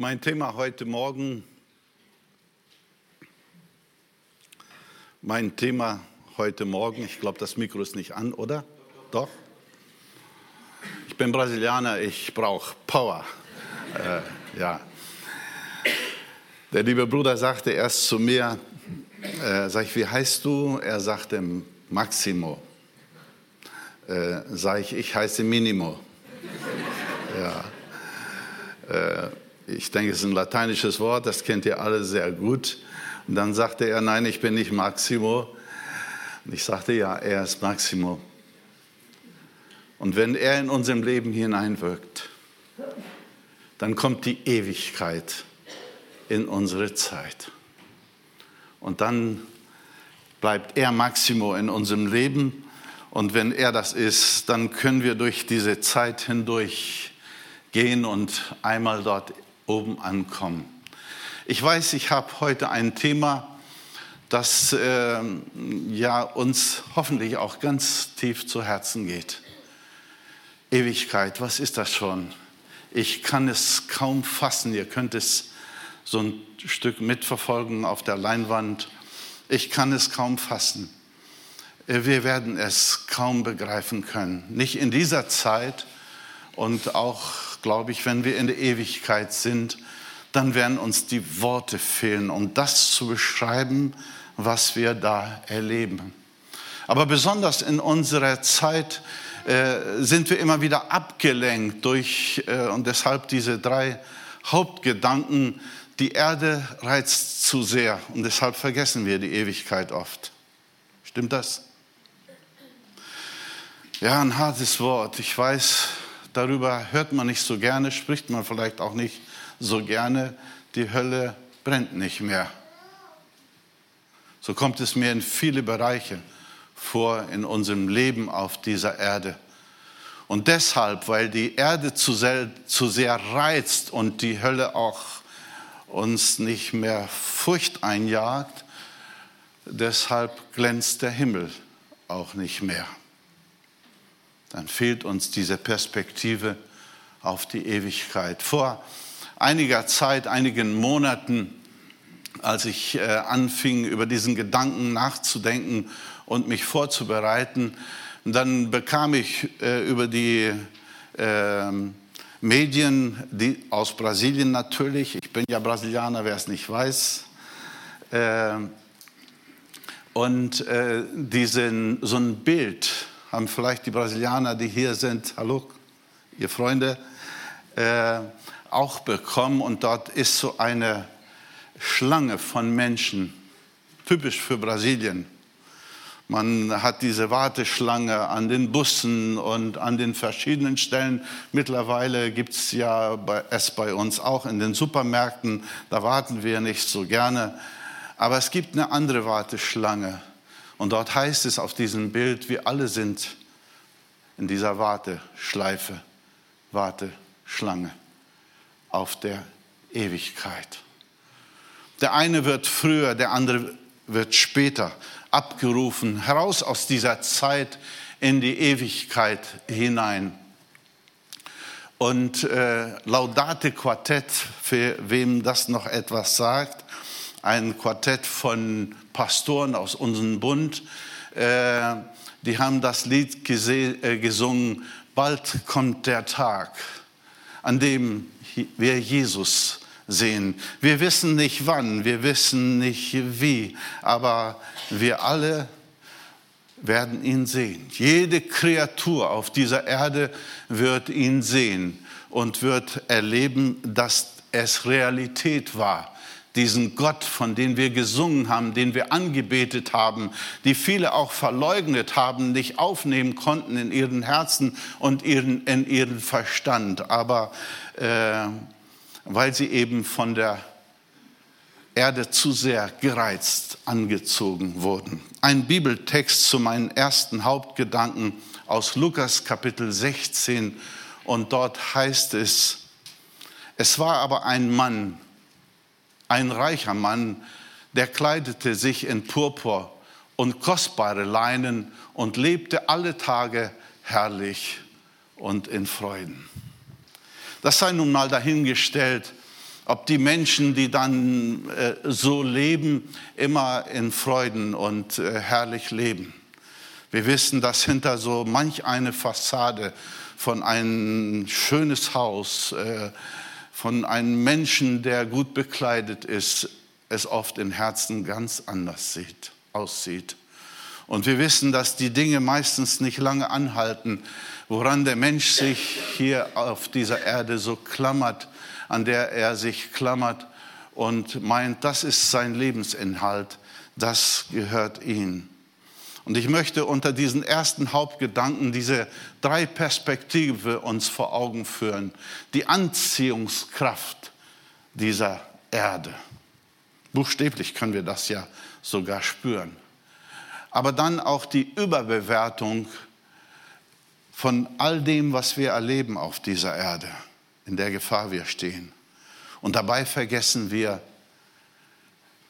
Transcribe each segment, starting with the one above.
Mein Thema heute Morgen, mein Thema heute Morgen, ich glaube, das Mikro ist nicht an, oder? Doch? Ich bin Brasilianer, ich brauche Power. Äh, ja. Der liebe Bruder sagte erst zu mir, äh, sag ich, wie heißt du? Er sagte Maximo. Äh, sag ich, ich heiße Minimo. Ja. Ich denke, es ist ein lateinisches Wort, das kennt ihr alle sehr gut. Und dann sagte er, nein, ich bin nicht Maximo. Und ich sagte, ja, er ist Maximo. Und wenn er in unserem Leben hineinwirkt, dann kommt die Ewigkeit in unsere Zeit. Und dann bleibt er Maximo in unserem Leben. Und wenn er das ist, dann können wir durch diese Zeit hindurch gehen und einmal dort oben ankommen. Ich weiß, ich habe heute ein Thema, das äh, ja uns hoffentlich auch ganz tief zu Herzen geht. Ewigkeit, was ist das schon? Ich kann es kaum fassen. Ihr könnt es so ein Stück mitverfolgen auf der Leinwand. Ich kann es kaum fassen. Wir werden es kaum begreifen können. Nicht in dieser Zeit und auch glaube ich, wenn wir in der Ewigkeit sind, dann werden uns die Worte fehlen, um das zu beschreiben, was wir da erleben. Aber besonders in unserer Zeit äh, sind wir immer wieder abgelenkt durch, äh, und deshalb diese drei Hauptgedanken, die Erde reizt zu sehr und deshalb vergessen wir die Ewigkeit oft. Stimmt das? Ja, ein hartes Wort. Ich weiß, darüber hört man nicht so gerne, spricht man vielleicht auch nicht so gerne. Die Hölle brennt nicht mehr. So kommt es mir in viele Bereiche vor in unserem Leben auf dieser Erde. Und deshalb, weil die Erde zu sehr, zu sehr reizt und die Hölle auch uns nicht mehr Furcht einjagt, deshalb glänzt der Himmel auch nicht mehr dann fehlt uns diese Perspektive auf die Ewigkeit. Vor einiger Zeit, einigen Monaten, als ich äh, anfing, über diesen Gedanken nachzudenken und mich vorzubereiten, dann bekam ich äh, über die äh, Medien, die aus Brasilien natürlich, ich bin ja Brasilianer, wer es nicht weiß, äh, und diesen, so ein Bild haben vielleicht die Brasilianer, die hier sind, hallo, ihr Freunde, äh, auch bekommen. Und dort ist so eine Schlange von Menschen, typisch für Brasilien. Man hat diese Warteschlange an den Bussen und an den verschiedenen Stellen. Mittlerweile gibt es ja es bei uns auch in den Supermärkten. Da warten wir nicht so gerne. Aber es gibt eine andere Warteschlange. Und dort heißt es auf diesem Bild, wir alle sind in dieser Warteschleife, Warteschlange auf der Ewigkeit. Der eine wird früher, der andere wird später abgerufen, heraus aus dieser Zeit in die Ewigkeit hinein. Und äh, Laudate Quartett, für wem das noch etwas sagt, ein Quartett von Pastoren aus unserem Bund, äh, die haben das Lied äh, gesungen, bald kommt der Tag, an dem wir Jesus sehen. Wir wissen nicht wann, wir wissen nicht wie, aber wir alle werden ihn sehen. Jede Kreatur auf dieser Erde wird ihn sehen und wird erleben, dass es Realität war diesen Gott, von dem wir gesungen haben, den wir angebetet haben, die viele auch verleugnet haben, nicht aufnehmen konnten in ihren Herzen und ihren, in ihren Verstand, aber äh, weil sie eben von der Erde zu sehr gereizt angezogen wurden. Ein Bibeltext zu meinen ersten Hauptgedanken aus Lukas Kapitel 16 und dort heißt es, es war aber ein Mann, ein reicher Mann, der kleidete sich in Purpur und kostbare Leinen und lebte alle Tage herrlich und in Freuden. Das sei nun mal dahingestellt, ob die Menschen, die dann äh, so leben, immer in Freuden und äh, herrlich leben. Wir wissen, dass hinter so manch eine Fassade von ein schönes Haus, äh, von einem Menschen, der gut bekleidet ist, es oft im Herzen ganz anders sieht, aussieht. Und wir wissen, dass die Dinge meistens nicht lange anhalten, woran der Mensch sich hier auf dieser Erde so klammert, an der er sich klammert und meint, das ist sein Lebensinhalt, das gehört ihm. Und ich möchte unter diesen ersten Hauptgedanken diese drei Perspektive uns vor Augen führen. Die Anziehungskraft dieser Erde. Buchstäblich können wir das ja sogar spüren. Aber dann auch die Überbewertung von all dem, was wir erleben auf dieser Erde, in der Gefahr wir stehen. Und dabei vergessen wir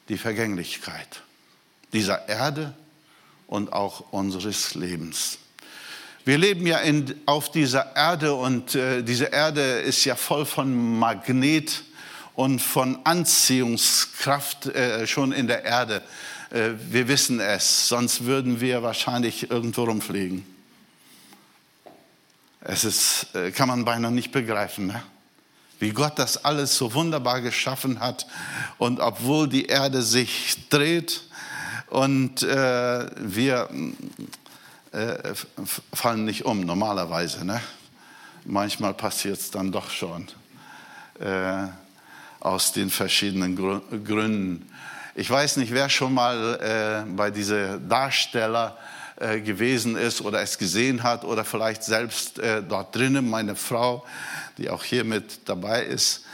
die Vergänglichkeit dieser Erde und auch unseres Lebens. Wir leben ja in, auf dieser Erde und äh, diese Erde ist ja voll von Magnet und von Anziehungskraft äh, schon in der Erde. Äh, wir wissen es, sonst würden wir wahrscheinlich irgendwo rumfliegen. Es ist, äh, kann man beinahe nicht begreifen, ne? wie Gott das alles so wunderbar geschaffen hat. Und obwohl die Erde sich dreht, und äh, wir äh, fallen nicht um normalerweise. Ne? Manchmal passiert es dann doch schon äh, aus den verschiedenen Gründen. Ich weiß nicht, wer schon mal äh, bei diesem Darsteller äh, gewesen ist oder es gesehen hat oder vielleicht selbst äh, dort drinnen, meine Frau, die auch hier mit dabei ist.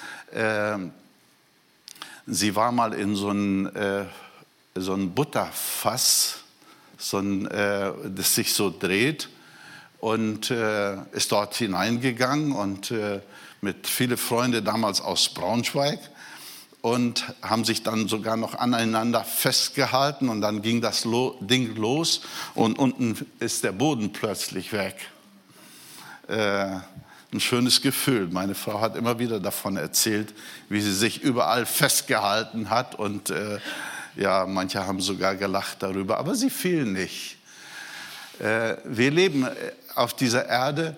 sie war mal in so einem so ein Butterfass, so ein, äh, das sich so dreht und äh, ist dort hineingegangen und äh, mit viele Freunde damals aus Braunschweig und haben sich dann sogar noch aneinander festgehalten und dann ging das Lo Ding los und unten ist der Boden plötzlich weg. Äh, ein schönes Gefühl. Meine Frau hat immer wieder davon erzählt, wie sie sich überall festgehalten hat und äh, ja, manche haben sogar gelacht darüber, aber sie fiel nicht. Äh, wir leben äh, auf dieser Erde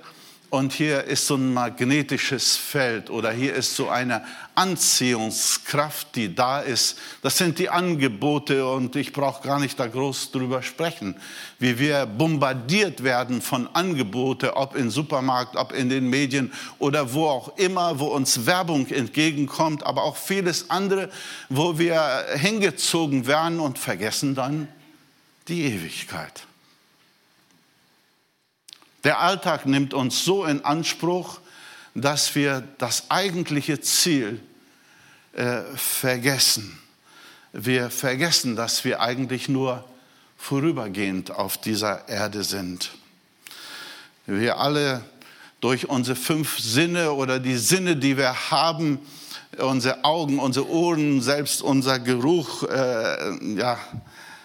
und hier ist so ein magnetisches Feld oder hier ist so eine Anziehungskraft, die da ist. Das sind die Angebote und ich brauche gar nicht da groß drüber sprechen, wie wir bombardiert werden von Angebote, ob im Supermarkt, ob in den Medien oder wo auch immer, wo uns Werbung entgegenkommt, aber auch vieles andere, wo wir hingezogen werden und vergessen dann die Ewigkeit. Der Alltag nimmt uns so in Anspruch, dass wir das eigentliche Ziel äh, vergessen. Wir vergessen, dass wir eigentlich nur vorübergehend auf dieser Erde sind. Wir alle durch unsere fünf Sinne oder die Sinne, die wir haben, unsere Augen, unsere Ohren, selbst unser Geruch, äh, ja,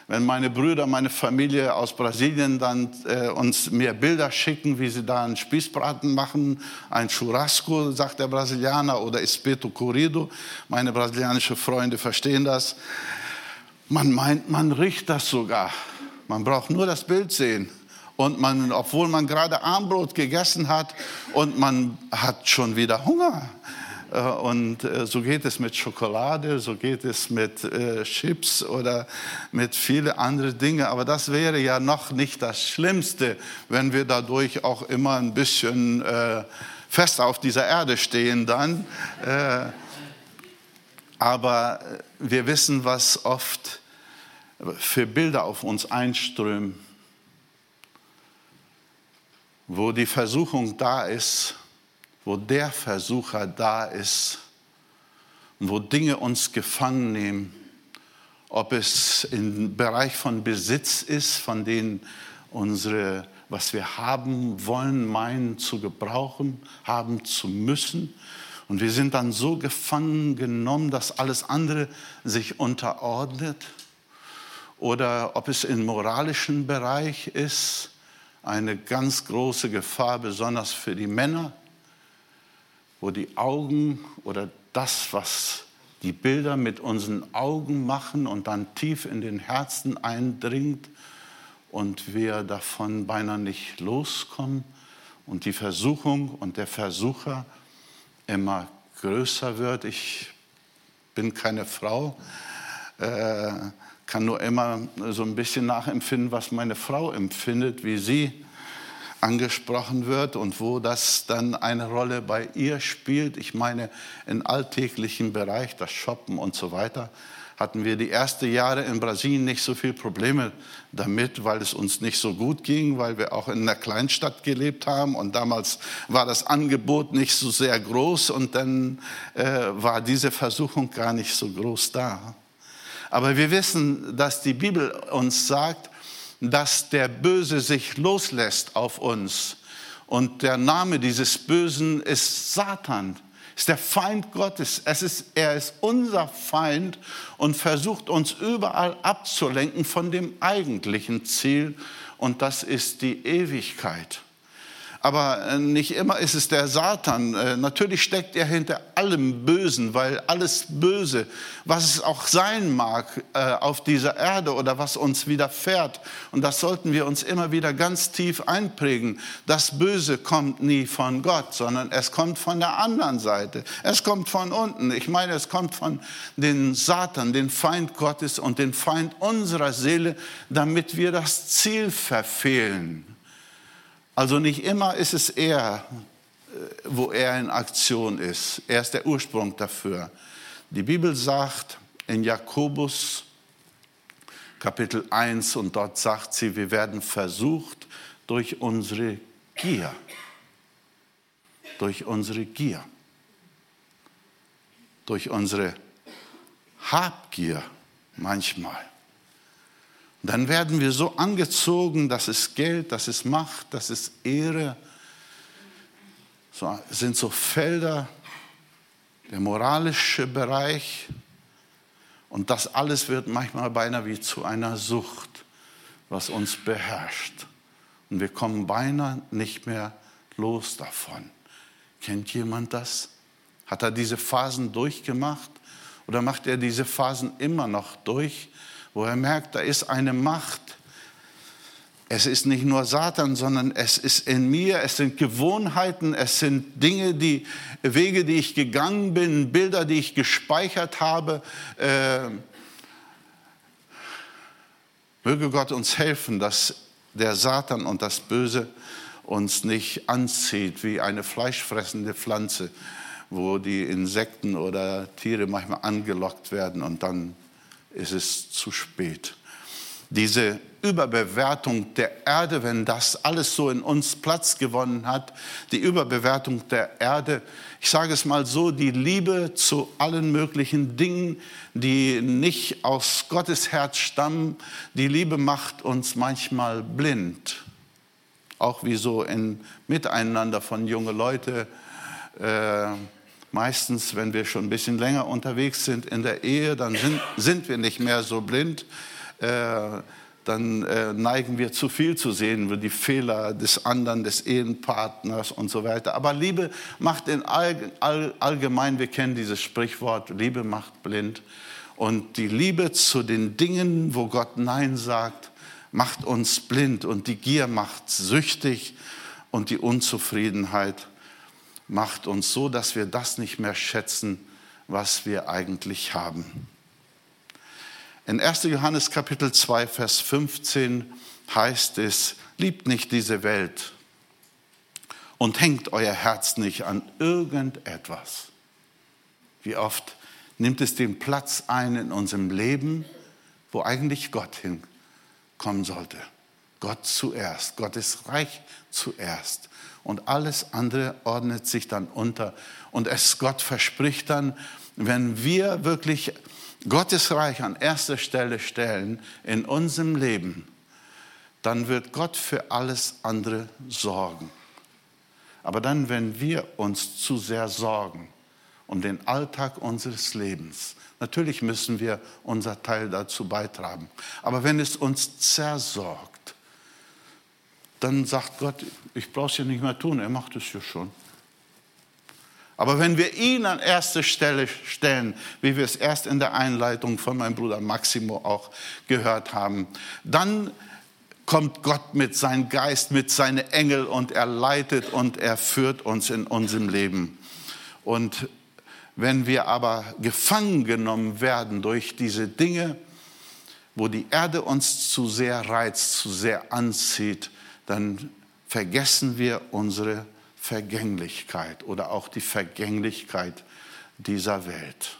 wenn meine Brüder, meine Familie aus Brasilien dann äh, uns mir Bilder schicken, wie sie da einen Spießbraten machen, ein Churrasco, sagt der Brasilianer, oder Espeto Corrido. Meine brasilianischen Freunde verstehen das. Man meint, man riecht das sogar. Man braucht nur das Bild sehen. Und man, obwohl man gerade Armbrot gegessen hat und man hat schon wieder Hunger. Äh, und äh, so geht es mit Schokolade, so geht es mit äh, Chips oder mit vielen anderen Dingen. Aber das wäre ja noch nicht das Schlimmste, wenn wir dadurch auch immer ein bisschen fest auf dieser Erde stehen dann. Aber wir wissen, was oft für Bilder auf uns einströmen, wo die Versuchung da ist, wo der Versucher da ist und wo Dinge uns gefangen nehmen, ob es im Bereich von Besitz ist, von denen unsere, was wir haben wollen, meinen zu gebrauchen, haben zu müssen. Und wir sind dann so gefangen genommen, dass alles andere sich unterordnet. Oder ob es im moralischen Bereich ist, eine ganz große Gefahr, besonders für die Männer, wo die Augen oder das, was die Bilder mit unseren Augen machen und dann tief in den Herzen eindringt und wir davon beinahe nicht loskommen und die Versuchung und der Versucher immer größer wird. Ich bin keine Frau, äh, kann nur immer so ein bisschen nachempfinden, was meine Frau empfindet, wie sie angesprochen wird und wo das dann eine Rolle bei ihr spielt. Ich meine, im alltäglichen Bereich, das Shoppen und so weiter, hatten wir die ersten Jahre in Brasilien nicht so viele Probleme damit, weil es uns nicht so gut ging, weil wir auch in einer Kleinstadt gelebt haben und damals war das Angebot nicht so sehr groß und dann äh, war diese Versuchung gar nicht so groß da. Aber wir wissen, dass die Bibel uns sagt, dass der Böse sich loslässt auf uns. Und der Name dieses Bösen ist Satan, ist der Feind Gottes. Es ist, er ist unser Feind und versucht uns überall abzulenken von dem eigentlichen Ziel. Und das ist die Ewigkeit. Aber äh, nicht immer ist es der Satan. Äh, natürlich steckt er hinter allem Bösen, weil alles Böse, was es auch sein mag äh, auf dieser Erde oder was uns widerfährt, und das sollten wir uns immer wieder ganz tief einprägen, das Böse kommt nie von Gott, sondern es kommt von der anderen Seite. Es kommt von unten. Ich meine, es kommt von den Satan, den Feind Gottes und den Feind unserer Seele, damit wir das Ziel verfehlen. Also nicht immer ist es er, äh, wo er in Aktion ist. Er ist der Ursprung dafür. Die Bibel sagt in Jakobus Kapitel 1 und dort sagt sie, wir werden versucht durch unsere Gier. Durch unsere Gier. Durch unsere Habgier manchmal dann werden wir so angezogen, das ist Geld, das ist Macht, das ist Ehre. So, sind so Felder, der moralische Bereich. Und das alles wird manchmal beinahe wie zu einer Sucht, was uns beherrscht. Und wir kommen beinahe nicht mehr los davon. Kennt jemand das? Hat er diese Phasen durchgemacht? Oder macht er diese Phasen immer noch durch? Wo er merkt, da ist eine Macht. Es ist nicht nur Satan, sondern es ist in mir, es sind Gewohnheiten, es sind Dinge, die Wege, die ich gegangen bin, Bilder, die ich gespeichert habe. Äh, möge Gott uns helfen, dass der Satan und das Böse uns nicht anzieht wie eine fleischfressende Pflanze, wo die Insekten oder Tiere manchmal angelockt werden und dann ist es zu spät. Diese Überbewertung der Erde, wenn das alles so in uns Platz gewonnen hat, die Überbewertung der Erde, ich sage es mal so, die Liebe zu allen möglichen Dingen, die nicht aus Gottes Herz stammen, die Liebe macht uns manchmal blind. Auch wie so ein Miteinander von jungen Leuten. Äh, meistens, wenn wir schon ein bisschen länger unterwegs sind in der Ehe, dann sind, sind wir nicht mehr so blind. Äh, dann äh, neigen wir zu viel zu sehen, die Fehler des anderen, des Ehepartners und so weiter. Aber Liebe macht in all, all, allgemein, wir kennen dieses Sprichwort, Liebe macht blind. Und die Liebe zu den Dingen, wo Gott Nein sagt, macht uns blind und die Gier macht süchtig und die Unzufriedenheit macht uns so, dass wir das nicht mehr schätzen, was wir eigentlich haben. In 1. Johannes Kapitel 2, Vers 15 heißt es, liebt nicht diese Welt und hängt euer Herz nicht an irgendetwas. Wie oft nimmt es den Platz ein in unserem Leben, wo eigentlich Gott hinkommen sollte. Gott zuerst, Gottes Reich zuerst und alles andere ordnet sich dann unter. Und es Gott verspricht dann, wenn wir wirklich Gottes Reich an erster Stelle stellen in unserem Leben, dann wird Gott für alles andere sorgen. Aber dann, wenn wir uns zu sehr sorgen um den Alltag unseres Lebens, natürlich müssen wir unser Teil dazu beitragen, aber wenn es uns zersorgt, dann sagt Gott, ich brauche es ja nicht mehr tun, er macht es ja schon. Aber wenn wir ihn an erste Stelle stellen, wie wir es erst in der Einleitung von meinem Bruder Maximo auch gehört haben, dann kommt Gott mit seinem Geist, mit seinen Engel und er leitet und er führt uns in unserem Leben. Und wenn wir aber gefangen genommen werden durch diese Dinge, wo die Erde uns zu sehr reizt, zu sehr anzieht, dann vergessen wir unsere Vergänglichkeit oder auch die Vergänglichkeit dieser Welt.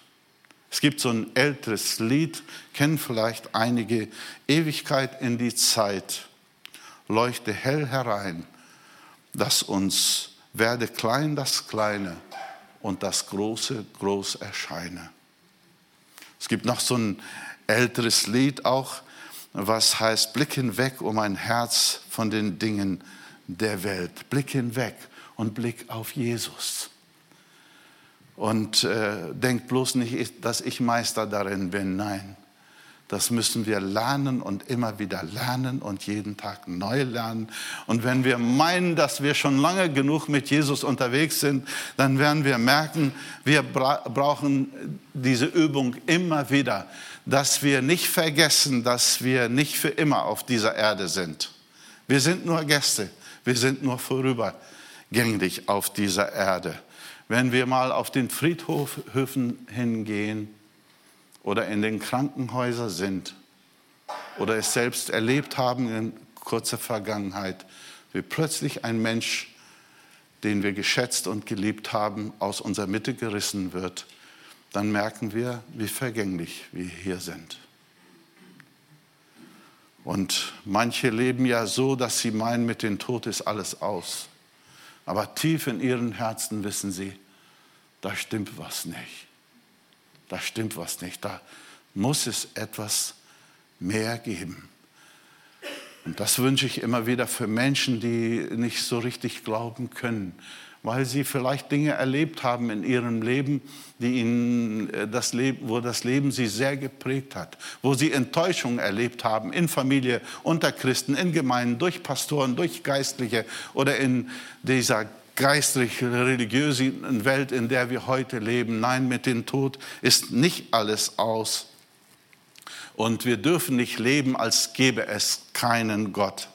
Es gibt so ein älteres Lied, kennen vielleicht einige, Ewigkeit in die Zeit, leuchte hell herein, dass uns werde klein das Kleine und das Große groß erscheine. Es gibt noch so ein älteres Lied auch, was heißt, Blick hinweg um ein Herz von den Dingen der Welt. Blick hinweg und Blick auf Jesus. Und äh, denkt bloß nicht, dass ich Meister darin bin. Nein, das müssen wir lernen und immer wieder lernen und jeden Tag neu lernen. Und wenn wir meinen, dass wir schon lange genug mit Jesus unterwegs sind, dann werden wir merken, wir bra brauchen diese Übung immer wieder, dass wir nicht vergessen, dass wir nicht für immer auf dieser Erde sind. Wir sind nur Gäste, wir sind nur vorübergängig auf dieser Erde. Wenn wir mal auf den Friedhöfen hingehen oder in den Krankenhäusern sind oder es selbst erlebt haben in kurzer Vergangenheit, wie plötzlich ein Mensch, den wir geschätzt und geliebt haben, aus unserer Mitte gerissen wird, dann merken wir, wie vergänglich wir hier sind. Und manche leben ja so, dass sie meinen, mit dem Tod ist alles aus. Aber tief in ihren Herzen wissen sie, da stimmt was nicht. Da stimmt was nicht. Da muss es etwas mehr geben. Und das wünsche ich immer wieder für Menschen, die nicht so richtig glauben können, weil sie vielleicht Dinge erlebt haben in ihrem Leben, die ihnen äh, das Leben, wo das Leben sie sehr geprägt hat, wo sie Enttäuschungen erlebt haben in Familie, unter Christen, in Gemeinden, durch Pastoren, durch Geistliche oder in dieser geistlich-religiösen Welt, in der wir heute leben. Nein, mit dem Tod ist nicht alles aus. Und wir dürfen nicht leben, als gäbe es keinen Gott.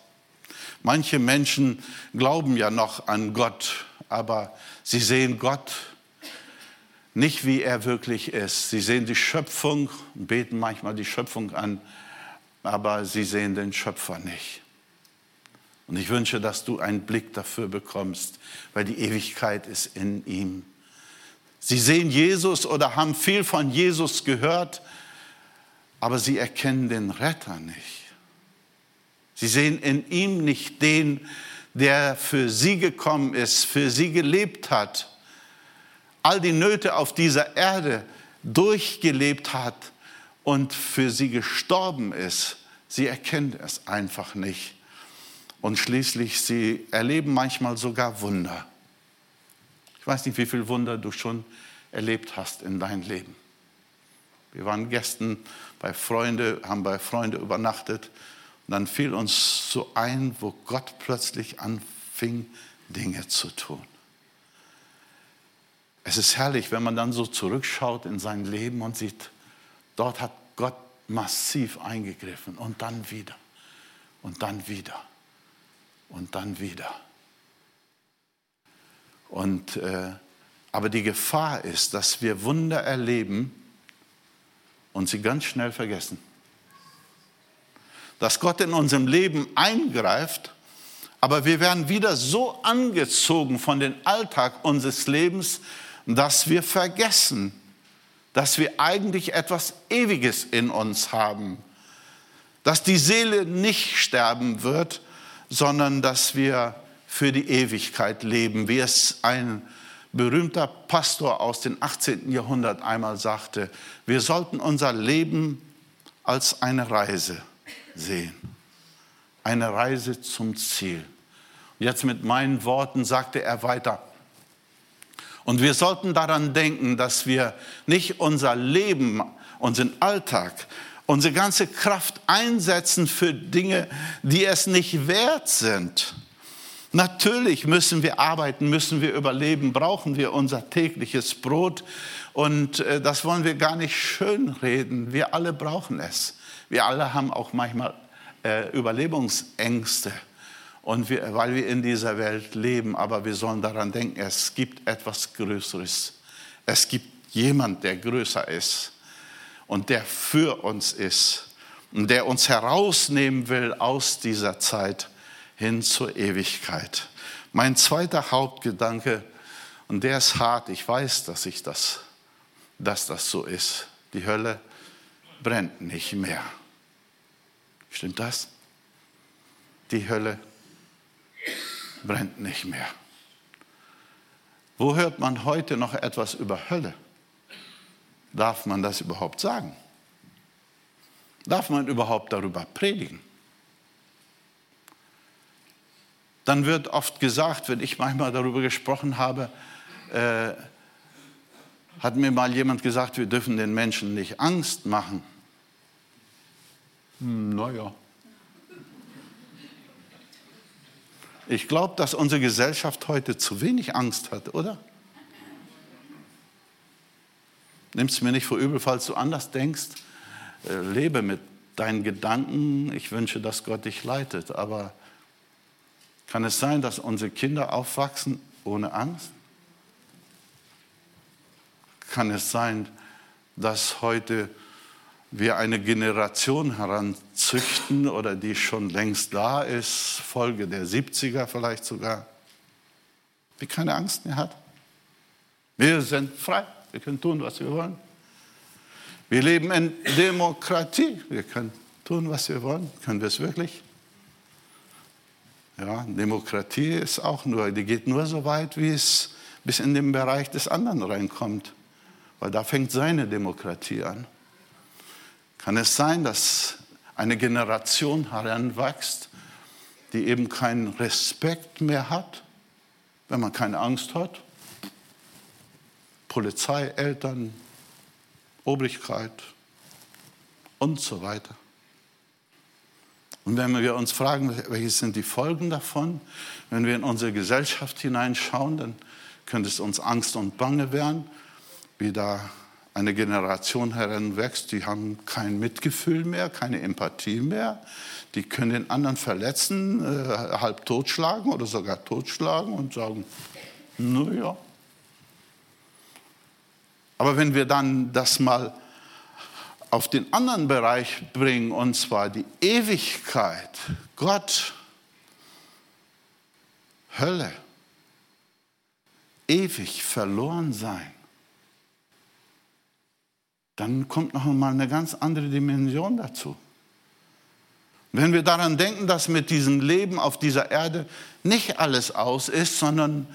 Manche Menschen glauben ja noch an Gott, aber sie sehen Gott nicht, wie er wirklich ist. Sie sehen die Schöpfung beten manchmal die Schöpfung an, aber sie sehen den Schöpfer nicht. Und ich wünsche, dass du einen Blick dafür bekommst, weil die Ewigkeit ist in ihm. Sie sehen Jesus oder haben viel von Jesus gehört, aber sie erkennen den Retter nicht. Sie sehen in ihm nicht den, für sie gekommen ist, für sie gelebt hat, all die Nöte auf dieser Erde durchgelebt hat und für sie gestorben ist. Sie erkennen es einfach nicht. Und schließlich, sie erleben manchmal sogar Wunder. Ich weiß nicht, wie viele Wunder du schon erlebt hast in deinem Leben. Wir waren Gästen bei Freunden, haben bei Freunden übernachtet und dann fiel uns so ein, wo Gott plötzlich anfing, Dinge zu tun. Es ist herrlich, wenn man dann so zurückschaut in sein Leben und sieht, dort hat Gott massiv eingegriffen und dann wieder und dann wieder und dann wieder. Und, äh, aber die Gefahr ist, dass wir Wunder erleben und sie ganz schnell vergessen dass Gott in unserem Leben eingreift, aber wir werden wieder so angezogen von dem Alltag unseres Lebens, dass wir vergessen, dass wir eigentlich etwas Ewiges in uns haben, dass die Seele nicht sterben wird, sondern dass wir für die Ewigkeit leben, wie es ein berühmter Pastor aus dem 18. Jahrhundert einmal sagte, wir sollten unser Leben als eine Reise sehen. Eine Reise zum Ziel. Jetzt mit meinen Worten sagte er weiter. Und wir sollten daran denken, dass wir nicht unser Leben, unseren Alltag, unsere ganze Kraft einsetzen für Dinge, die es nicht wert sind, Natürlich müssen wir arbeiten, müssen wir überleben, brauchen wir unser tägliches Brot. Und äh, das wollen wir gar nicht schönreden. Wir alle brauchen es. Wir alle haben auch manchmal äh, Überlebungsängste. Und wir, weil wir in dieser Welt leben, aber wir sollen daran denken, es gibt etwas Größeres. Es gibt jemand, der größer ist und der für uns ist und der uns herausnehmen will aus dieser Zeit hin zur Ewigkeit. Mein zweiter Hauptgedanke, und der ist hart, ich weiß, dass ich das, dass das so ist. Die Hölle brennt nicht mehr. Stimmt das? Die Hölle brennt nicht mehr. Wo hört man heute noch etwas über Hölle? Darf man das überhaupt sagen? Darf man überhaupt darüber predigen? Dann wird oft gesagt, wenn ich manchmal darüber gesprochen habe, äh, hat mir mal jemand gesagt, wir dürfen den Menschen nicht Angst machen. Hm, naja. Ich glaube, dass unsere Gesellschaft heute zu wenig Angst hat, oder? Nimm es mir nicht vor übel, falls du anders denkst. Äh, lebe mit deinen Gedanken. Ich wünsche, dass Gott dich leitet. Aber kann es sein, dass unsere Kinder aufwachsen ohne Angst? Kann es sein, dass heute wir eine Generation heranzüchten oder die schon längst da ist, Folge der 70er vielleicht sogar, die keine Angst mehr hat? Wir sind frei, wir können tun, was wir wollen. Wir leben in Demokratie, wir können tun, was wir wollen. Können wir es wirklich? Ja, Demokratie ist auch nur, die geht nur so weit, wie es bis in den Bereich des anderen reinkommt. Weil da fängt seine Demokratie an. Kann es sein, dass eine Generation heranwächst, die eben keinen Respekt mehr hat, wenn man keine Angst hat? Polizei, Eltern, Obrigkeit und so weiter. Und wenn wir uns fragen, welche sind die Folgen davon, wenn wir in unsere Gesellschaft hineinschauen, dann könnte es uns Angst und Bange werden, wie da eine Generation heranwächst, die haben kein Mitgefühl mehr, keine Empathie mehr, die können den anderen verletzen, äh, halb totschlagen oder sogar totschlagen und sagen, naja. Aber wenn wir dann das mal auf den anderen Bereich bringen, und zwar die Ewigkeit. Gott, Hölle, ewig verloren sein. Dann kommt noch mal eine ganz andere Dimension dazu. Wenn wir daran denken, dass mit diesem Leben auf dieser Erde nicht alles aus ist, sondern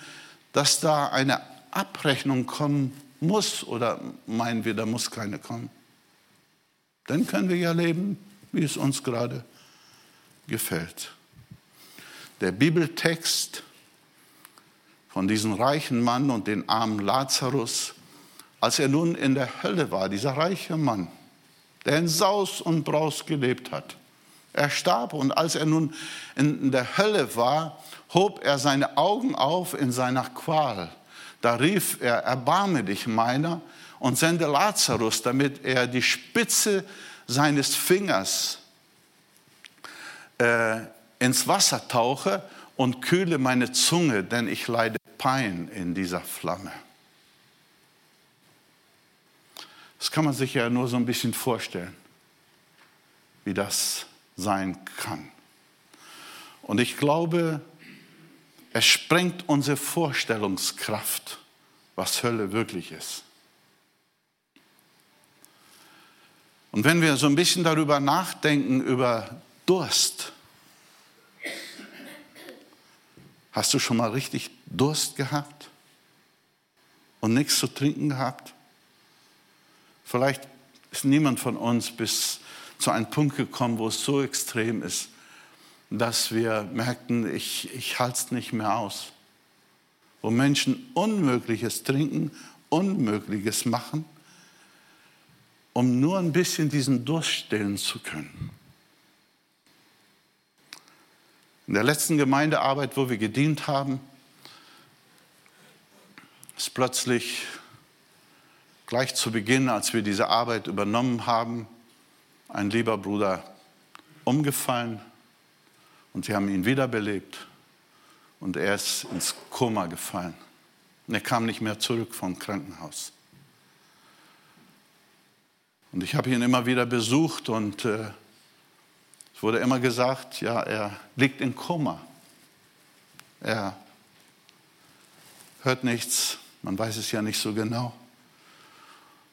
dass da eine Abrechnung kommen muss, oder meinen wir, da muss keine kommen? Dann können wir ja leben, wie es uns gerade gefällt. Der Bibeltext von diesem reichen Mann und den armen Lazarus, als er nun in der Hölle war, dieser reiche Mann, der in Saus und Braus gelebt hat. Er starb und als er nun in der Hölle war, hob er seine Augen auf in seiner Qual. Da rief er, erbarme dich meiner und sende Lazarus, damit er die Spitze seines Fingers äh, ins Wasser tauche und kühle meine Zunge, denn ich leide Pein in dieser Flamme. Das kann man sich ja nur so ein bisschen vorstellen, wie das sein kann. Und ich glaube, es sprengt unsere Vorstellungskraft, was Hölle wirklich ist. Und wenn wir so ein bisschen darüber nachdenken, über Durst, hast du schon mal richtig Durst gehabt und nichts zu trinken gehabt? Vielleicht ist niemand von uns bis zu einem Punkt gekommen, wo es so extrem ist, dass wir merkten, ich, ich halte es nicht mehr aus. Wo Menschen Unmögliches trinken, Unmögliches machen um nur ein bisschen diesen Durst stillen zu können. In der letzten Gemeindearbeit, wo wir gedient haben, ist plötzlich gleich zu Beginn, als wir diese Arbeit übernommen haben, ein lieber Bruder umgefallen und wir haben ihn wiederbelebt und er ist ins Koma gefallen. Und er kam nicht mehr zurück vom Krankenhaus. Und ich habe ihn immer wieder besucht und äh, es wurde immer gesagt, ja, er liegt in Koma. Er hört nichts, man weiß es ja nicht so genau.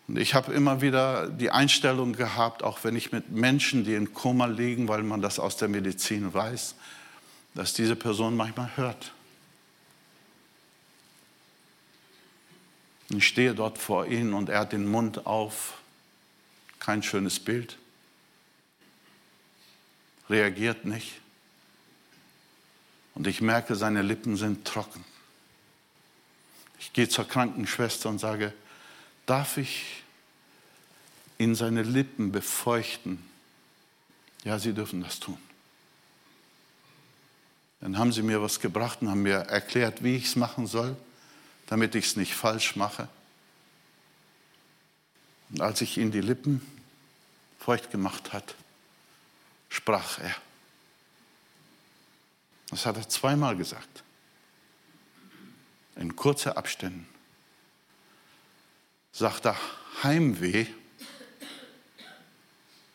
Und ich habe immer wieder die Einstellung gehabt, auch wenn ich mit Menschen, die in Koma liegen, weil man das aus der Medizin weiß, dass diese Person manchmal hört. Ich stehe dort vor ihm und er hat den Mund auf. Kein schönes Bild. Reagiert nicht. Und ich merke, seine Lippen sind trocken. Ich gehe zur Krankenschwester und sage, darf ich in seine Lippen befeuchten? Ja, Sie dürfen das tun. Dann haben sie mir was gebracht und haben mir erklärt, wie ich es machen soll, damit ich es nicht falsch mache. Und als ich ihn die Lippen feucht gemacht hat, sprach er. Das hat er zweimal gesagt. In kurzer Abständen sagt er, Heimweh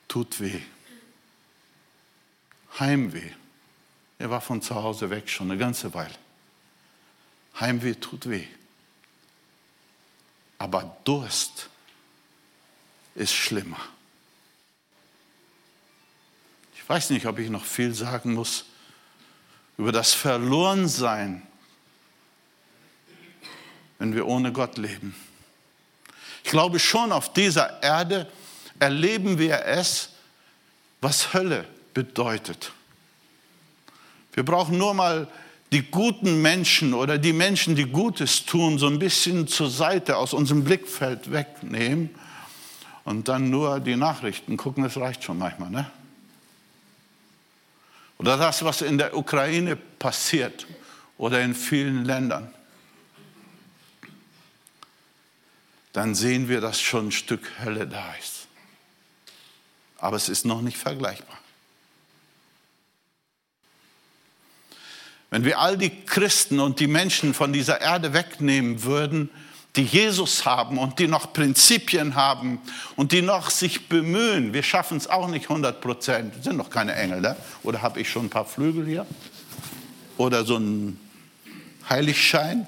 tut weh. Heimweh. Er war von zu Hause weg schon eine ganze Weile. Heimweh tut weh. Aber Durst ist schlimmer. Ich weiß nicht, ob ich noch viel sagen muss über das Verlorensein, wenn wir ohne Gott leben. Ich glaube schon, auf dieser Erde erleben wir es, was Hölle bedeutet. Wir brauchen nur mal die guten Menschen oder die Menschen, die Gutes tun, so ein bisschen zur Seite aus unserem Blickfeld wegnehmen und dann nur die Nachrichten gucken, das reicht schon manchmal. Ne? Oder das, was in der Ukraine passiert oder in vielen Ländern. Dann sehen wir, dass schon ein Stück Hölle da ist. Aber es ist noch nicht vergleichbar. Wenn wir all die Christen und die Menschen von dieser Erde wegnehmen würden, die Jesus haben und die noch Prinzipien haben und die noch sich bemühen, wir schaffen es auch nicht 100 Prozent, sind doch keine Engel, ne? oder habe ich schon ein paar Flügel hier? Oder so ein Heiligschein?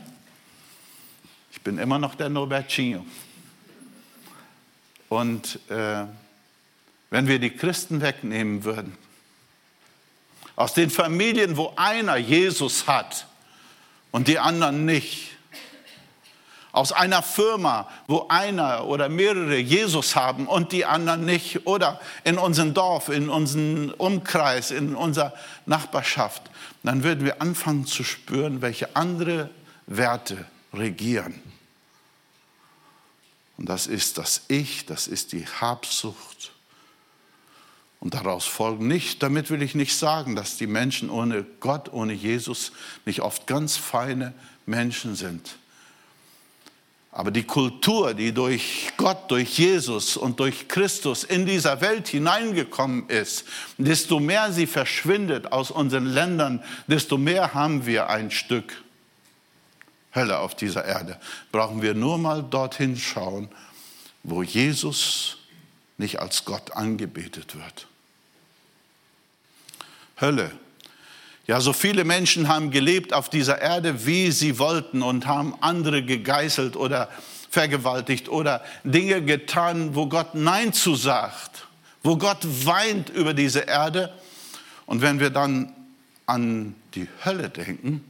Bin immer noch der Norbertino. Und äh, wenn wir die Christen wegnehmen würden, aus den Familien, wo einer Jesus hat und die anderen nicht, aus einer Firma, wo einer oder mehrere Jesus haben und die anderen nicht, oder in unserem Dorf, in unserem Umkreis, in unserer Nachbarschaft, dann würden wir anfangen zu spüren, welche andere Werte regieren. Und das ist das Ich, das ist die Habsucht. Und daraus folgen nicht, damit will ich nicht sagen, dass die Menschen ohne Gott, ohne Jesus nicht oft ganz feine Menschen sind. Aber die Kultur, die durch Gott, durch Jesus und durch Christus in dieser Welt hineingekommen ist, desto mehr sie verschwindet aus unseren Ländern, desto mehr haben wir ein Stück Hölle auf dieser Erde. Brauchen wir nur mal dorthin schauen, wo Jesus nicht als Gott angebetet wird. Hölle. Ja, so viele Menschen haben gelebt auf dieser Erde, wie sie wollten und haben andere gegeißelt oder vergewaltigt oder Dinge getan, wo Gott Nein zu sagt, wo Gott weint über diese Erde. Und wenn wir dann an die Hölle denken,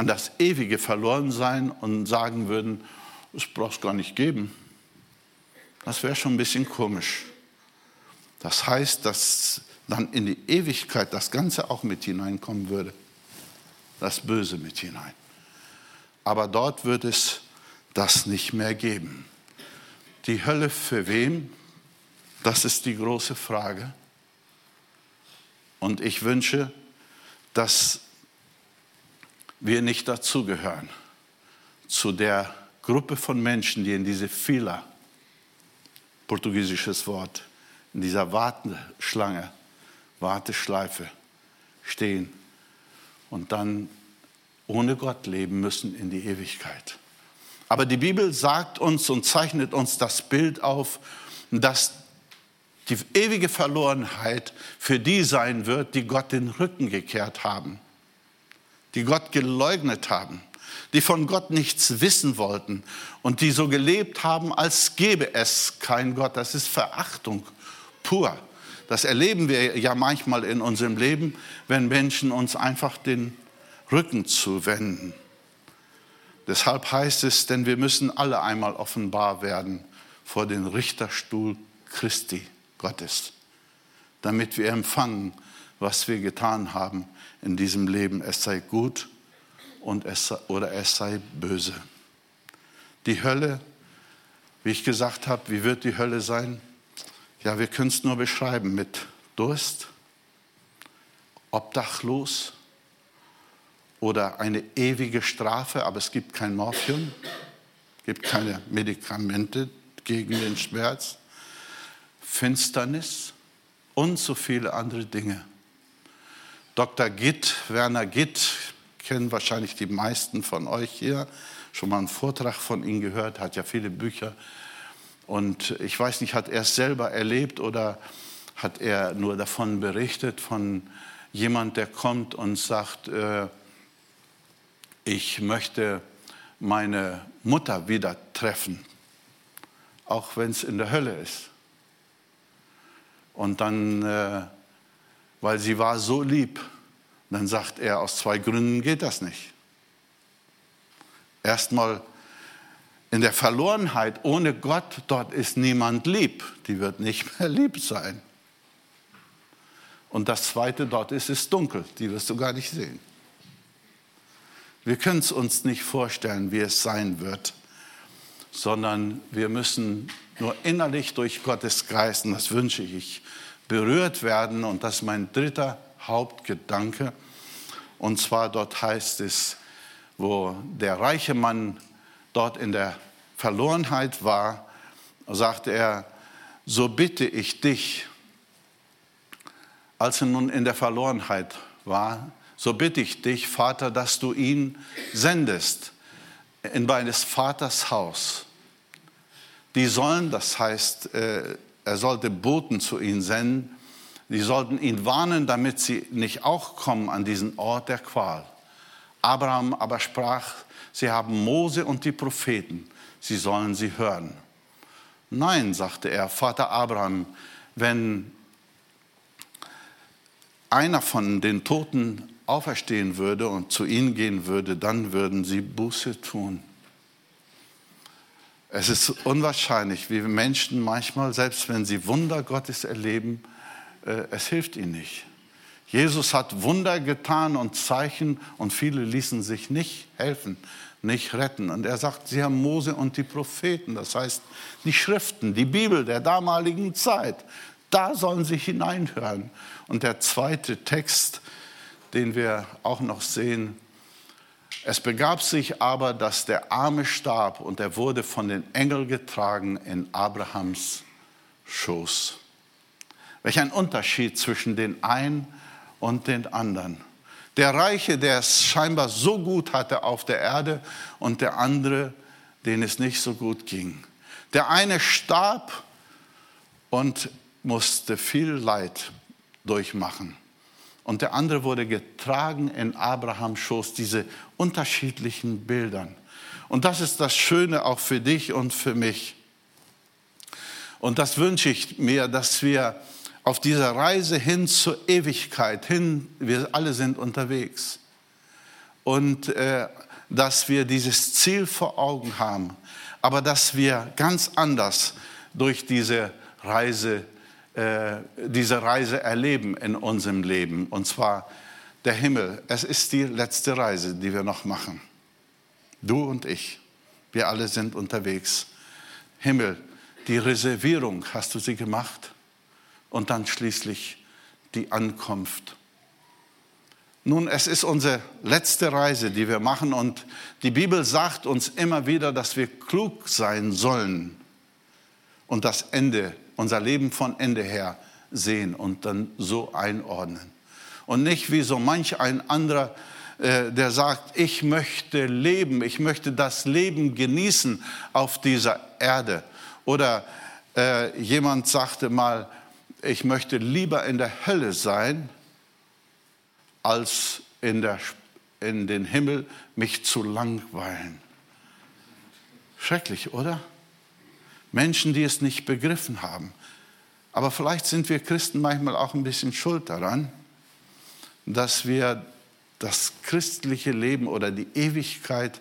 an das ewige Verlorensein und sagen würden, es braucht es gar nicht geben. Das wäre schon ein bisschen komisch. Das heißt, dass dann in die Ewigkeit das Ganze auch mit hineinkommen würde. Das Böse mit hinein. Aber dort wird es das nicht mehr geben. Die Hölle für wem? Das ist die große Frage. Und ich wünsche, dass wir nicht dazugehören zu der Gruppe von Menschen, die in diese Fila, portugiesisches Wort, in dieser Warteschlange, Warteschleife stehen und dann ohne Gott leben müssen in die Ewigkeit. Aber die Bibel sagt uns und zeichnet uns das Bild auf, dass die ewige Verlorenheit für die sein wird, die Gott den Rücken gekehrt haben, die Gott geleugnet haben, die von Gott nichts wissen wollten und die so gelebt haben, als gäbe es kein Gott. Das ist Verachtung pur. Das erleben wir ja manchmal in unserem Leben, wenn Menschen uns einfach den Rücken zuwenden. Deshalb heißt es, denn wir müssen alle einmal offenbar werden vor den Richterstuhl Christi Gottes, damit wir empfangen, was wir getan haben in diesem Leben. Es sei gut und es, oder es sei böse. Die Hölle, wie ich gesagt habe, wie wird die Hölle sein? Ja, wir können es nur beschreiben mit Durst, obdachlos oder eine ewige Strafe, aber es gibt kein Morphium, gibt keine Medikamente gegen den Schmerz, Finsternis und so viele andere Dinge. Dr. Gitt, Werner Gitt, kennen wahrscheinlich die meisten von euch hier, schon mal einen Vortrag von ihm gehört, hat ja viele Bücher und ich weiß nicht, hat er es selber erlebt oder hat er nur davon berichtet, von jemand, der kommt und sagt, äh, ich möchte meine Mutter wieder treffen, auch wenn es in der Hölle ist. Und dann, äh, weil sie war so lieb, dann sagt er, aus zwei Gründen geht das nicht. Erstmal in der Verlorenheit ohne Gott, dort ist niemand lieb. Die wird nicht mehr lieb sein. Und das Zweite, dort ist es dunkel. Die wirst du gar nicht sehen. Wir können es uns nicht vorstellen, wie es sein wird, sondern wir müssen nur innerlich durch Gottes Geist, und das wünsche ich, berührt werden. Und das ist mein dritter Hauptgedanke. Und zwar dort heißt es, wo der reiche Mann dort in der Verlorenheit war, sagte er, so bitte ich dich, als er nun in der Verlorenheit war, so bitte ich dich, Vater, dass du ihn sendest in meines Vaters Haus. Die sollen, das heißt, äh, er sollte Boten zu ihnen senden, die sollten ihn warnen, damit sie nicht auch kommen an diesen Ort der Qual. Abraham aber sprach, sie haben Mose und die Propheten, sie sollen sie hören. Nein, sagte er, Vater Abraham, wenn einer von den Toten auferstehen würde und zu ihnen gehen würde, dann würden sie Buße tun. Es ist unwahrscheinlich, wie Menschen manchmal, selbst wenn sie Wunder Gottes erleben, äh, es hilft ihnen nicht. Jesus hat Wunder getan und Zeichen und viele ließen sich nicht helfen, nicht retten. Und er sagt, sie haben Mose und die Propheten, das heißt die Schriften, die Bibel der damaligen Zeit. Da sollen sie hineinhören. Und der zweite Text, den wir auch noch sehen, es begab sich aber, dass der Arme starb und er wurde von den Engeln getragen in Abrahams Schoß. Welch ein Unterschied zwischen den einen und den anderen. Der Reiche, der es scheinbar so gut hatte auf der Erde und der andere, den es nicht so gut ging. Der eine starb und musste viel Leid durchmachen. Und der andere wurde getragen in Abrahams Schoß, diese unterschiedlichen Bildern. Und das ist das Schöne auch für dich und für mich. Und das wünsche ich mir, dass wir auf dieser Reise hin zur Ewigkeit, hin, wir alle sind unterwegs. Und äh, dass wir dieses Ziel vor Augen haben, aber dass wir ganz anders durch diese Reise, äh, diese Reise erleben in unserem Leben. Und zwar der Himmel. Es ist die letzte Reise, die wir noch machen. Du und ich, wir alle sind unterwegs. Himmel, die Reservierung, hast du sie gemacht? und dann schließlich die Ankunft. Nun, es ist unsere letzte Reise, die wir machen und die Bibel sagt uns immer wieder, dass wir klug sein sollen und das Ende, unser Leben von Ende her sehen und dann so einordnen. Und nicht wie so manch ein anderer, äh, der sagt, ich möchte leben, ich möchte das Leben genießen auf dieser Erde. Oder äh, jemand sagte mal, ich möchte lieber in der Hölle sein, als in, der, in den Himmel mich zu langweilen. Schrecklich, oder? Menschen, die es nicht begriffen haben. Aber vielleicht sind wir Christen manchmal auch ein bisschen schuld daran, dass wir das christliche Leben oder die Ewigkeit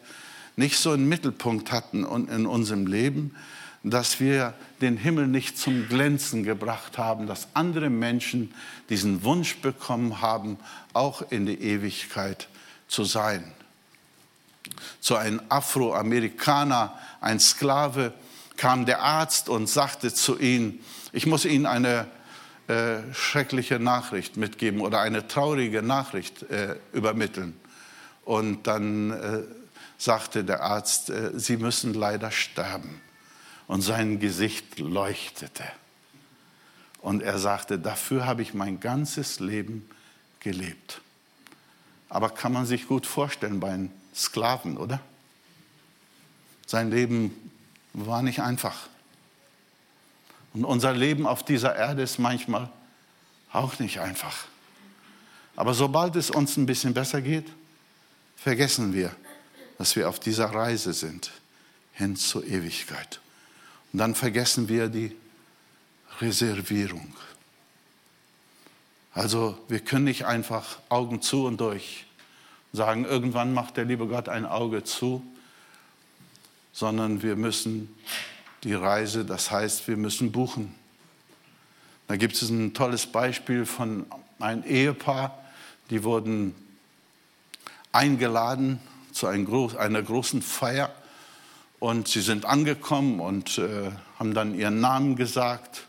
nicht so im Mittelpunkt hatten in unserem Leben, dass wir den Himmel nicht zum Glänzen gebracht haben, dass andere Menschen diesen Wunsch bekommen haben, auch in die Ewigkeit zu sein. Zu einem Afroamerikaner, ein Sklave, kam der Arzt und sagte zu ihm, ich muss Ihnen eine äh, schreckliche Nachricht mitgeben oder eine traurige Nachricht äh, übermitteln. Und dann äh, sagte der Arzt, äh, Sie müssen leider sterben und sein Gesicht leuchtete. Und er sagte, dafür habe ich mein ganzes Leben gelebt. Aber kann man sich gut vorstellen bei einem Sklaven, oder? Sein Leben war nicht einfach. Und unser Leben auf dieser Erde ist manchmal auch nicht einfach. Aber sobald es uns ein bisschen besser geht, vergessen wir, dass wir auf dieser Reise sind hin zur Ewigkeit. Und dann vergessen wir die Reservierung. Also wir können nicht einfach Augen zu und durch sagen, irgendwann macht der liebe Gott ein Auge zu, sondern wir müssen die Reise, das heißt, wir müssen buchen. Da gibt es ein tolles Beispiel von einem Ehepaar, die wurden eingeladen zu einer großen Feier und sie sind angekommen und äh, haben dann ihren Namen gesagt.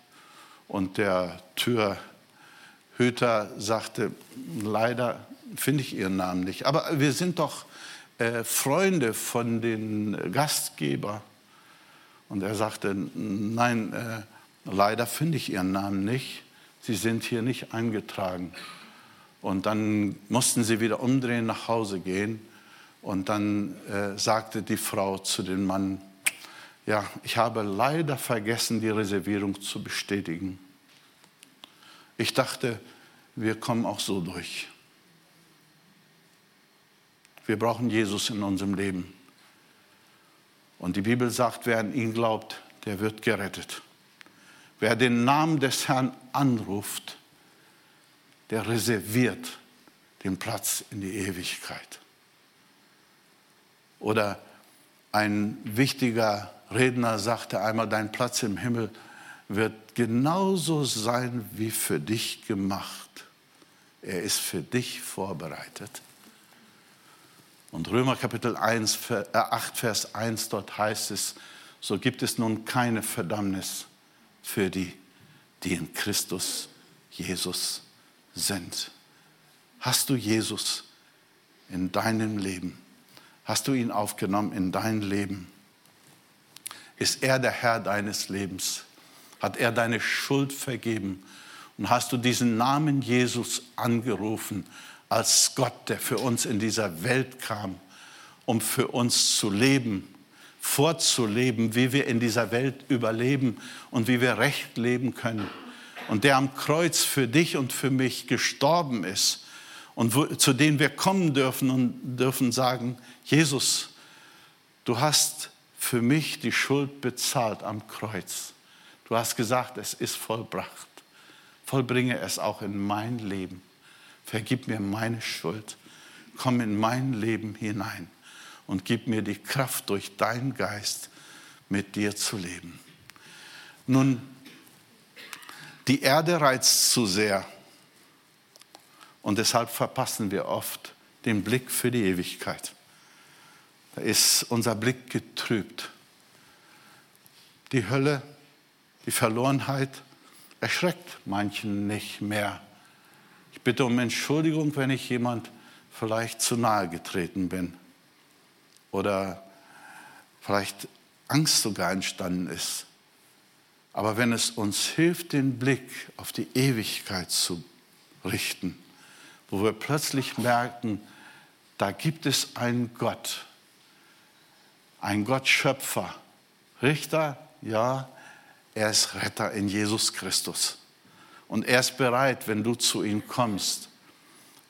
Und der Türhüter sagte, leider finde ich ihren Namen nicht. Aber wir sind doch äh, Freunde von den Gastgeber. Und er sagte, nein, äh, leider finde ich ihren Namen nicht. Sie sind hier nicht eingetragen. Und dann mussten sie wieder umdrehen, nach Hause gehen. Und dann äh, sagte die Frau zu dem Mann, ja, ich habe leider vergessen, die Reservierung zu bestätigen. Ich dachte, wir kommen auch so durch. Wir brauchen Jesus in unserem Leben. Und die Bibel sagt, wer an ihn glaubt, der wird gerettet. Wer den Namen des Herrn anruft, der reserviert den Platz in die Ewigkeit. Oder ein wichtiger Redner sagte einmal, dein Platz im Himmel wird genauso sein wie für dich gemacht. Er ist für dich vorbereitet. Und Römer Kapitel 1, 8, äh, Vers 1, dort heißt es, so gibt es nun keine Verdammnis für die, die in Christus Jesus sind. Hast du Jesus in deinem Leben? Hast du ihn aufgenommen in dein Leben? Ist er der Herr deines Lebens? Hat er deine Schuld vergeben? Und hast du diesen Namen Jesus angerufen als Gott, der für uns in dieser Welt kam, um für uns zu leben, vorzuleben, wie wir in dieser Welt überleben und wie wir recht leben können? Und der am Kreuz für dich und für mich gestorben ist und wo, zu denen wir kommen dürfen und dürfen sagen, Jesus, du hast für mich die Schuld bezahlt am Kreuz. Du hast gesagt, es ist vollbracht. Vollbringe es auch in mein Leben. Vergib mir meine Schuld. Komm in mein Leben hinein und gib mir die Kraft durch deinen Geist mit dir zu leben. Nun, die Erde reizt zu sehr. Und deshalb verpassen wir oft den Blick für die Ewigkeit. Da ist unser Blick getrübt. Die Hölle, die Verlorenheit erschreckt manchen nicht mehr. Ich bitte um Entschuldigung, wenn ich jemand vielleicht zu nahe getreten bin oder vielleicht Angst sogar entstanden ist. Aber wenn es uns hilft, den Blick auf die Ewigkeit zu richten, wo wir plötzlich merken, da gibt es einen Gott, einen Gott Schöpfer, Richter, ja, er ist Retter in Jesus Christus. Und er ist bereit, wenn du zu ihm kommst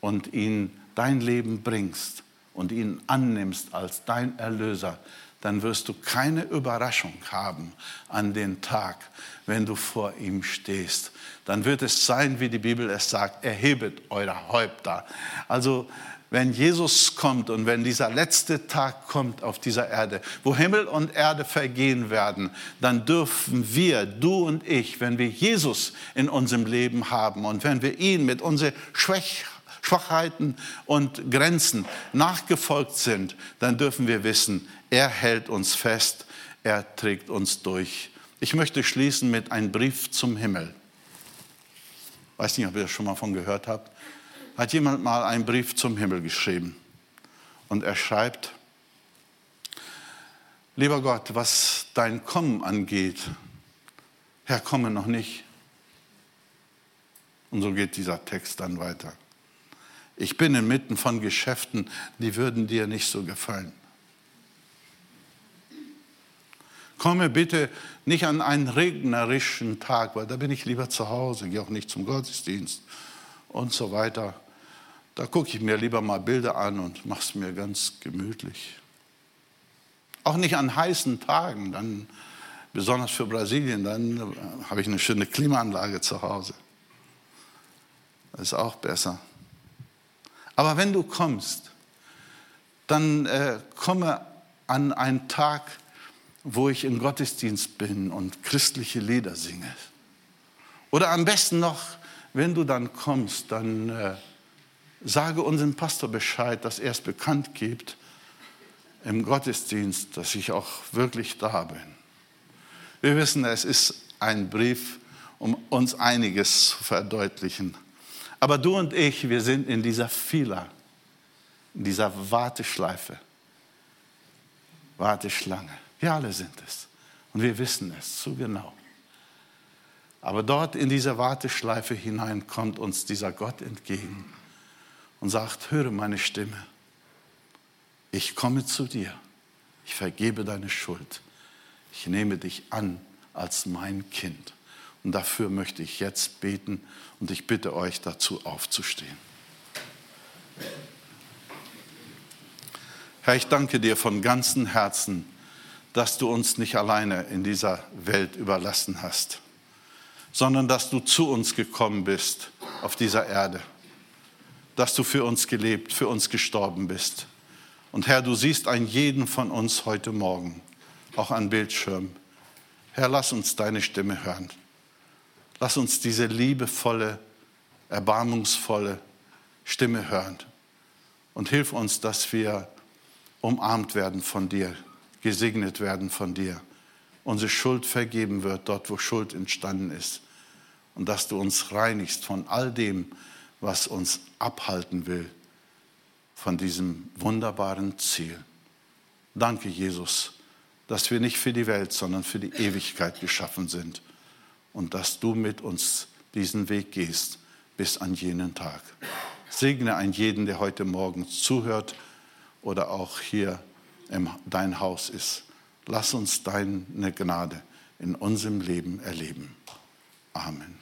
und ihn dein Leben bringst und ihn annimmst als dein Erlöser, dann wirst du keine Überraschung haben an den Tag, wenn du vor ihm stehst. Dann wird es sein, wie die Bibel es sagt, erhebet eure Häupter. Also wenn Jesus kommt und wenn dieser letzte Tag kommt auf dieser Erde, wo Himmel und Erde vergehen werden, dann dürfen wir, du und ich, wenn wir Jesus in unserem Leben haben und wenn wir ihn mit unseren Schwachheiten und Grenzen nachgefolgt sind, dann dürfen wir wissen, er hält uns fest, er trägt uns durch. Ich möchte schließen mit einem Brief zum Himmel. Weiß nicht, ob ihr das schon mal von gehört habt. Hat jemand mal einen Brief zum Himmel geschrieben? Und er schreibt, lieber Gott, was dein Kommen angeht, Herr, komme noch nicht. Und so geht dieser Text dann weiter. Ich bin inmitten von Geschäften, die würden dir nicht so gefallen. Komme bitte nicht an einen regnerischen Tag, weil da bin ich lieber zu Hause, gehe auch nicht zum Gottesdienst und so weiter. Da gucke ich mir lieber mal Bilder an und mache es mir ganz gemütlich. Auch nicht an heißen Tagen, dann besonders für Brasilien, dann äh, habe ich eine schöne Klimaanlage zu Hause. Das ist auch besser. Aber wenn du kommst, dann äh, komme an einen Tag, wo ich im Gottesdienst bin und christliche Lieder singe. Oder am besten noch, wenn du dann kommst, dann äh, sage unserem Pastor Bescheid, dass er es bekannt gibt im Gottesdienst, dass ich auch wirklich da bin. Wir wissen, es ist ein Brief, um uns einiges zu verdeutlichen. Aber du und ich, wir sind in dieser Fila, in dieser Warteschleife, Warteschlange. Wir alle sind es. Und wir wissen es zu genau. Aber dort in dieser Warteschleife hinein kommt uns dieser Gott entgegen und sagt, höre meine Stimme. Ich komme zu dir. Ich vergebe deine Schuld. Ich nehme dich an als mein Kind. Und dafür möchte ich jetzt beten und ich bitte euch dazu aufzustehen. Herr, ich danke dir von ganzem Herzen dass du uns nicht alleine in dieser Welt überlassen hast, sondern dass du zu uns gekommen bist auf dieser Erde, dass du für uns gelebt, für uns gestorben bist. Und Herr, du siehst einen jeden von uns heute Morgen, auch an Bildschirm. Herr, lass uns deine Stimme hören. Lass uns diese liebevolle, erbarmungsvolle Stimme hören. Und hilf uns, dass wir umarmt werden von dir, gesegnet werden von dir. Unsere Schuld vergeben wird dort, wo Schuld entstanden ist. Und dass du uns reinigst von all dem, was uns abhalten will von diesem wunderbaren Ziel. Danke, Jesus, dass wir nicht für die Welt, sondern für die Ewigkeit geschaffen sind und dass du mit uns diesen Weg gehst bis an jenen Tag. Segne einen jeden, der heute Morgen zuhört oder auch hier dein Haus ist. Lass uns deine Gnade in unserem Leben erleben. Amen.